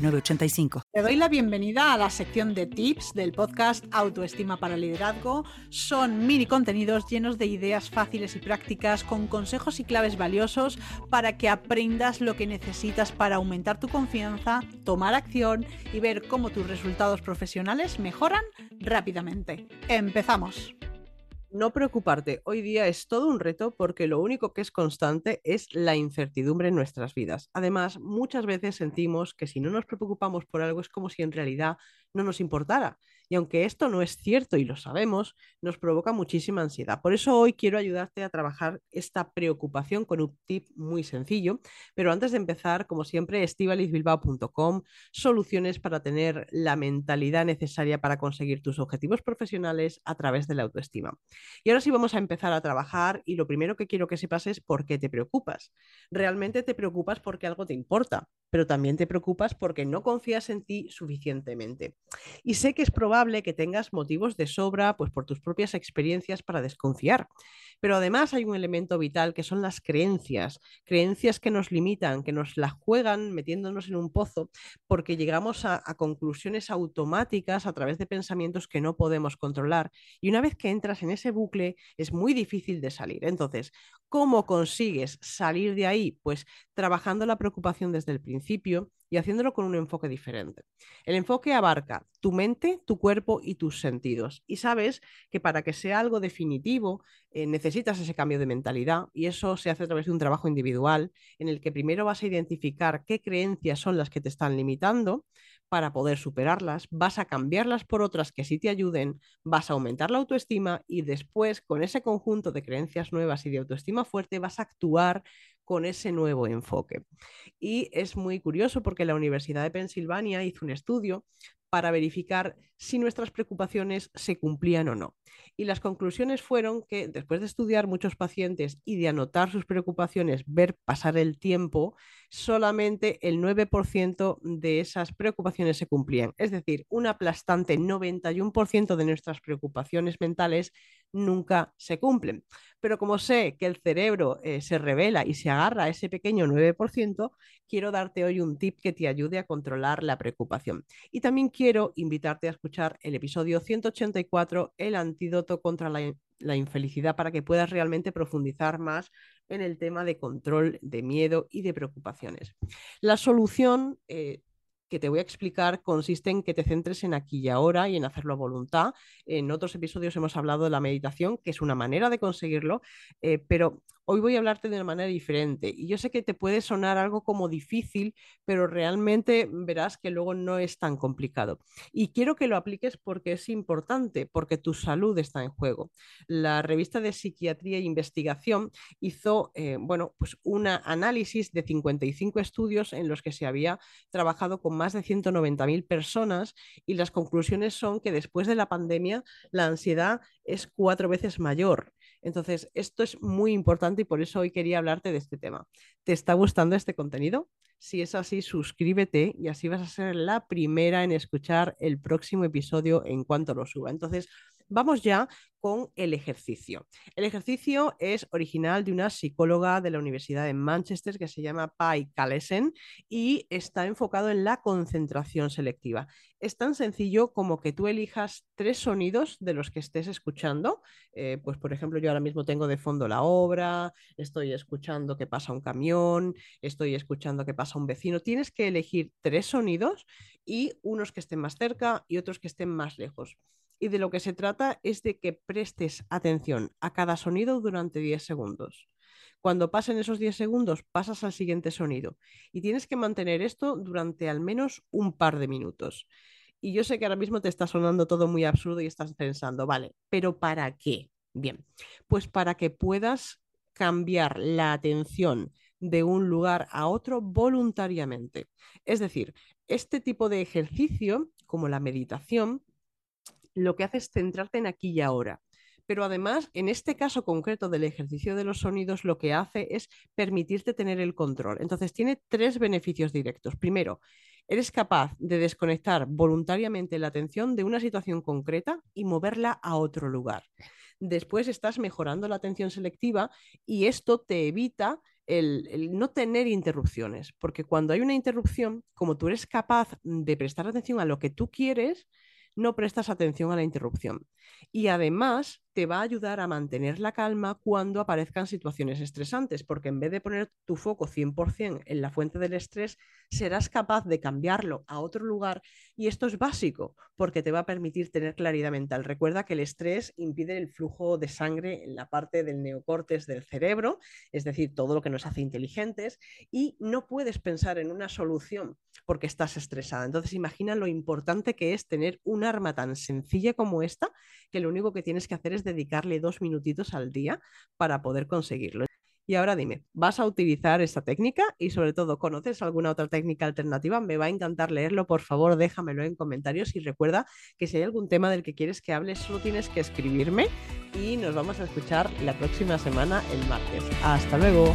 te doy la bienvenida a la sección de tips del podcast Autoestima para Liderazgo. Son mini contenidos llenos de ideas fáciles y prácticas con consejos y claves valiosos para que aprendas lo que necesitas para aumentar tu confianza, tomar acción y ver cómo tus resultados profesionales mejoran rápidamente. Empezamos. No preocuparte, hoy día es todo un reto porque lo único que es constante es la incertidumbre en nuestras vidas. Además, muchas veces sentimos que si no nos preocupamos por algo es como si en realidad no nos importara. Y aunque esto no es cierto y lo sabemos, nos provoca muchísima ansiedad. Por eso hoy quiero ayudarte a trabajar esta preocupación con un tip muy sencillo. Pero antes de empezar, como siempre, estivalizbilbao.com, soluciones para tener la mentalidad necesaria para conseguir tus objetivos profesionales a través de la autoestima. Y ahora sí vamos a empezar a trabajar y lo primero que quiero que sepas es por qué te preocupas. Realmente te preocupas porque algo te importa, pero también te preocupas porque no confías en ti suficientemente. Y sé que es probable que tengas motivos de sobra, pues por tus propias experiencias para desconfiar. Pero además hay un elemento vital que son las creencias, creencias que nos limitan, que nos las juegan metiéndonos en un pozo, porque llegamos a, a conclusiones automáticas a través de pensamientos que no podemos controlar. Y una vez que entras en ese bucle, es muy difícil de salir. Entonces, ¿cómo consigues salir de ahí? Pues trabajando la preocupación desde el principio y haciéndolo con un enfoque diferente. El enfoque abarca tu mente, tu cuerpo y tus sentidos. Y sabes que para que sea algo definitivo eh, necesitas ese cambio de mentalidad y eso se hace a través de un trabajo individual en el que primero vas a identificar qué creencias son las que te están limitando para poder superarlas, vas a cambiarlas por otras que sí te ayuden, vas a aumentar la autoestima y después con ese conjunto de creencias nuevas y de autoestima fuerte vas a actuar con ese nuevo enfoque. Y es muy curioso porque la Universidad de Pensilvania hizo un estudio para verificar si nuestras preocupaciones se cumplían o no. Y las conclusiones fueron que después de estudiar muchos pacientes y de anotar sus preocupaciones, ver pasar el tiempo, solamente el 9% de esas preocupaciones se cumplían. Es decir, un aplastante 91% de nuestras preocupaciones mentales nunca se cumplen. Pero como sé que el cerebro eh, se revela y se agarra a ese pequeño 9%, quiero darte hoy un tip que te ayude a controlar la preocupación. Y también quiero invitarte a escuchar el episodio 184, El antídoto contra la, infelicidad, para que puedas realmente profundizar más en el tema de control de miedo y de preocupaciones. La solución eh, que te voy a explicar consiste en que te centres en aquí y ahora y en hacerlo a voluntad. En otros episodios hemos hablado de la meditación, que es una manera de conseguirlo, eh, pero hoy voy a hablarte de una manera diferente. Y yo sé que te puede sonar algo como difícil, pero realmente verás que luego no es tan complicado. Y quiero que lo apliques porque es importante, porque tu salud está en juego. La revista de Psiquiatría e Investigación hizo, eh, bueno, pues un análisis de 55 estudios en los que se había trabajado con más de 190.000 personas y las conclusiones son que después de la pandemia la ansiedad es cuatro veces mayor. Entonces, esto es muy importante y por eso hoy quería hablarte de este tema. ¿Te está gustando este contenido? Si es así, suscríbete y así vas a ser la primera en escuchar el próximo episodio en cuanto lo suba. Entonces, vamos ya con el ejercicio. El ejercicio es original de una psicóloga de la Universidad de Manchester que se llama Pai Kalesen y está enfocado en la concentración selectiva. Es tan sencillo como que tú elijas tres sonidos de los que estés escuchando. Eh, pues, por ejemplo, yo ahora mismo tengo de fondo la obra, estoy escuchando que pasa un camión, estoy escuchando que pasa un vecino. Tienes que elegir tres sonidos y unos que estén más cerca y otros que estén más lejos y de lo que se trata es de que prestes atención a cada sonido durante 10 segundos. Cuando pasen esos 10 segundos, pasas al siguiente sonido y tienes que mantener esto durante al menos un par de minutos. Y yo sé que ahora mismo te está sonando todo muy absurdo y estás pensando, vale, pero ¿para qué? Bien, pues para que puedas cambiar la atención de un lugar a otro voluntariamente. Es decir, este tipo de ejercicio, como la meditación, lo que hace es centrarte en aquí y ahora. Pero además, en este caso concreto del ejercicio de los sonidos, lo que hace es permitirte tener el control. Entonces, tiene tres beneficios directos. Primero, eres capaz de desconectar voluntariamente la atención de una situación concreta y moverla a otro lugar. Después estás mejorando la atención selectiva y esto te evita el, no tener interrupciones, porque cuando hay una interrupción, como tú eres capaz de prestar atención a lo que tú quieres, no prestas atención a la interrupción. Y además te va a ayudar a mantener la calma cuando aparezcan situaciones estresantes, porque en vez de poner tu foco 100% en la fuente del estrés, serás capaz de cambiarlo a otro lugar y esto es básico, porque te va a permitir tener claridad mental. Recuerda que el estrés impide el flujo de sangre en la parte del neocortes del cerebro, es decir, todo lo que nos hace inteligentes, y no puedes pensar en una solución porque estás estresada. Entonces imagina lo importante que es tener un arma tan sencilla como esta, que lo único que tienes que hacer es dedicarle dos minutitos al día para poder conseguirlo. Y ahora dime, ¿vas a utilizar esta técnica? Y sobre todo, ¿conoces alguna otra técnica alternativa? Me va a encantar leerlo, por favor, déjamelo en comentarios y recuerda que si hay algún tema del que quieres que hable, solo tienes que escribirme y nos vamos a escuchar la próxima semana, el martes. Hasta luego.